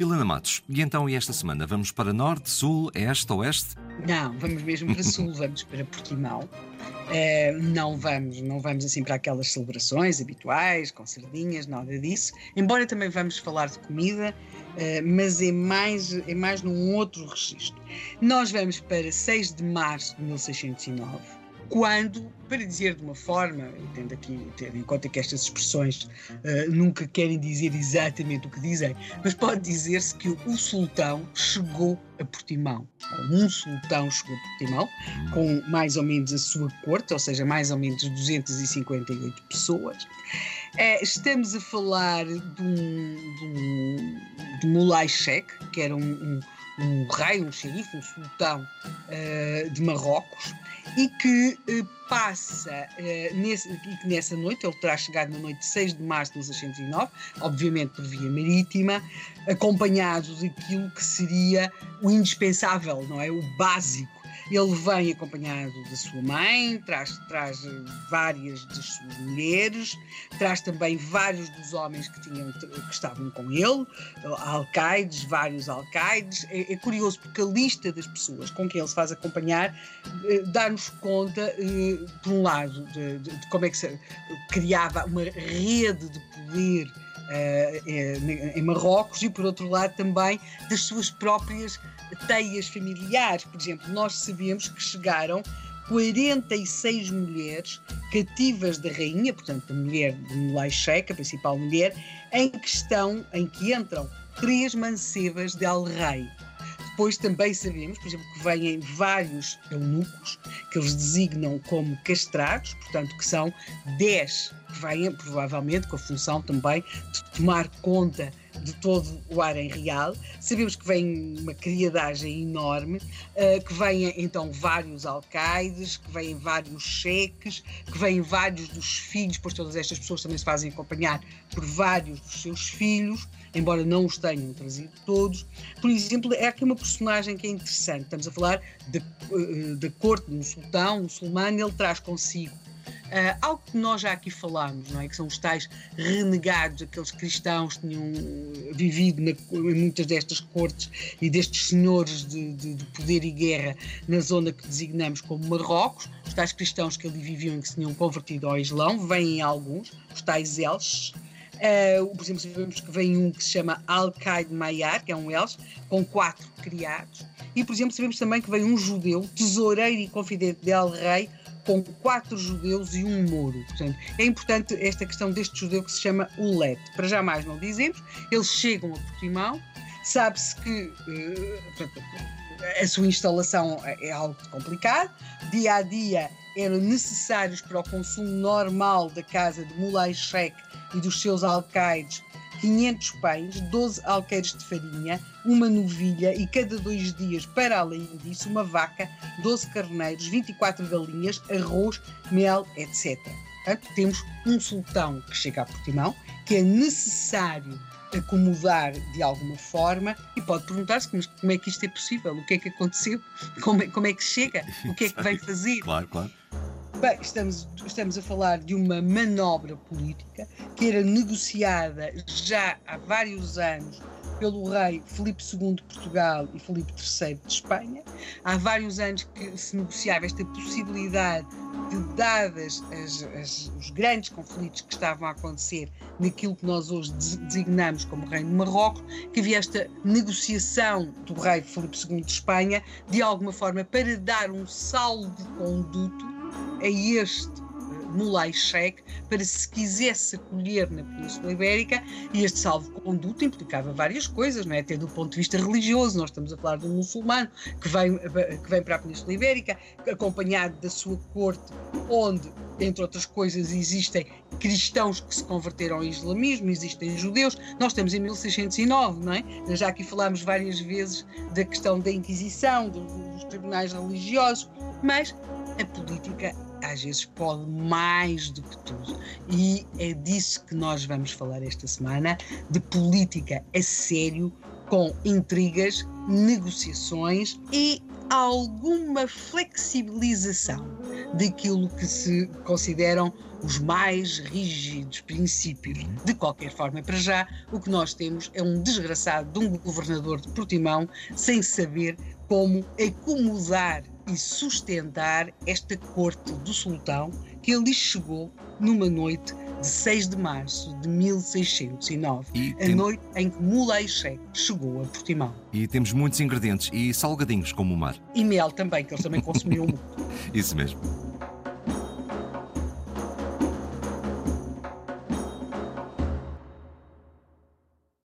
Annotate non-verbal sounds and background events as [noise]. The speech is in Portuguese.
Helena Matos, e então e esta semana? Vamos para norte, sul, este, oeste? Não, vamos mesmo para sul, [laughs] vamos para Portimão. É, não vamos, não vamos assim para aquelas celebrações habituais, com sardinhas, nada disso. Embora também vamos falar de comida, é, mas é mais, é mais num outro registro. Nós vamos para 6 de março de 1609 quando, para dizer de uma forma, tendo aqui tendo em conta que estas expressões uh, nunca querem dizer exatamente o que dizem, mas pode dizer-se que o sultão chegou a Portimão, um sultão chegou a Portimão, com mais ou menos a sua corte, ou seja, mais ou menos 258 pessoas. Uh, estamos a falar de um, de um, de Mulai Sheikh, que era um, um um rei, um xerife, um sultão uh, de Marrocos, e que uh, passa uh, nesse, e que nessa noite, ele terá chegado na noite de 6 de março de 1609, obviamente por via marítima, acompanhado daquilo que seria o indispensável, não é? O básico ele vem acompanhado da sua mãe, traz, traz várias das suas mulheres, traz também vários dos homens que, tinham, que estavam com ele, alcaides, vários alcaides. É, é curioso porque a lista das pessoas com quem ele se faz acompanhar eh, dá-nos conta, eh, por um lado, de, de, de como é que se criava uma rede de poder em Marrocos e, por outro lado, também das suas próprias teias familiares. Por exemplo, nós sabemos que chegaram 46 mulheres cativas da rainha, portanto, da mulher de Mulai Sheikh, a principal mulher, em questão em que entram três mancebas de Al-Rei. Depois também sabemos, por exemplo, que vêm vários eunucos, que eles designam como castrados, portanto, que são 10 que vêm provavelmente com a função também de tomar conta de todo o harém real. Sabemos que vem uma criadagem enorme, uh, que vêm então vários alcaides, que vêm vários cheques, que vêm vários dos filhos, pois todas estas pessoas também se fazem acompanhar por vários dos seus filhos, embora não os tenham trazido todos. Por exemplo, é aqui uma personagem que é interessante. Estamos a falar eh, da corte de um sultão, um muçulmano, ele traz consigo Uh, algo que nós já aqui falámos, não é? que são os tais renegados, aqueles cristãos que tinham vivido na, em muitas destas cortes e destes senhores de, de, de, poder e guerra na zona que designamos como Marrocos, os tais cristãos que ali viviam e que se tinham convertido ao Islão, vêm alguns, os tais Elches. Uh, por exemplo, sabemos que vem um que se chama Al-Qaid Mayar, que é um Elche, com quatro criados. E, por exemplo, sabemos também que vem um judeu, tesoureiro e confidente de El-Rei, com quatro judeus e um moro. Portanto, é importante esta questão deste judeu que se chama Ulet. Para jamais não dizemos, eles chegam a Portimão, sabe-se que uh, a sua instalação é algo complicado, dia a dia eram necessários para o consumo normal da casa de Mulay Sheikh e dos seus alcaides 500 pães, 12 alqueires de farinha, uma novilha e cada dois dias, para além disso, uma vaca, 12 carneiros, 24 galinhas, arroz, mel, etc. Portanto, temos um sultão que chega a Portimão, que é necessário acomodar de alguma forma e pode perguntar-se como, é que isto é possível, o que é que aconteceu, como é, como é que chega, o que é que vai fazer. Claro, claro. Bem, estamos, estamos a falar de uma manobra política que era negociada já há vários anos pelo rei Filipe II de Portugal e Filipe III de Espanha. Há vários anos que se negociava esta possibilidade de, dadas as, as, os grandes conflitos que estavam a acontecer naquilo que nós hoje designamos como Reino de Marrocos, que havia esta negociação do rei Filipe II de Espanha, de alguma forma, para dar um saldo de conduto a este Mulai Sheikh para se quisesse acolher na Península Ibérica e este salvo-conduto implicava várias coisas, não é? até do ponto de vista religioso, nós estamos a falar de um muçulmano que vem, que vem para a Península Ibérica acompanhado da sua corte, onde, entre outras coisas, existem cristãos que se converteram ao islamismo, existem judeus, nós estamos em 1609, não é? Já aqui falámos várias vezes da questão da Inquisição, dos, dos tribunais religiosos, mas a política às vezes pode mais do que tudo. E é disso que nós vamos falar esta semana, de política a sério com intrigas, negociações e alguma flexibilização daquilo que se consideram os mais rígidos princípios. De qualquer forma, para já, o que nós temos é um desgraçado de um governador de Portimão sem saber como acomodar e sustentar esta corte do sultão que ali chegou numa noite de 6 de março de 1609, e a tem... noite em que Mulei Sheikh chegou a Portimão. E temos muitos ingredientes e salgadinhos como o mar. E mel também, que eles também consumiam [laughs] muito. Isso mesmo.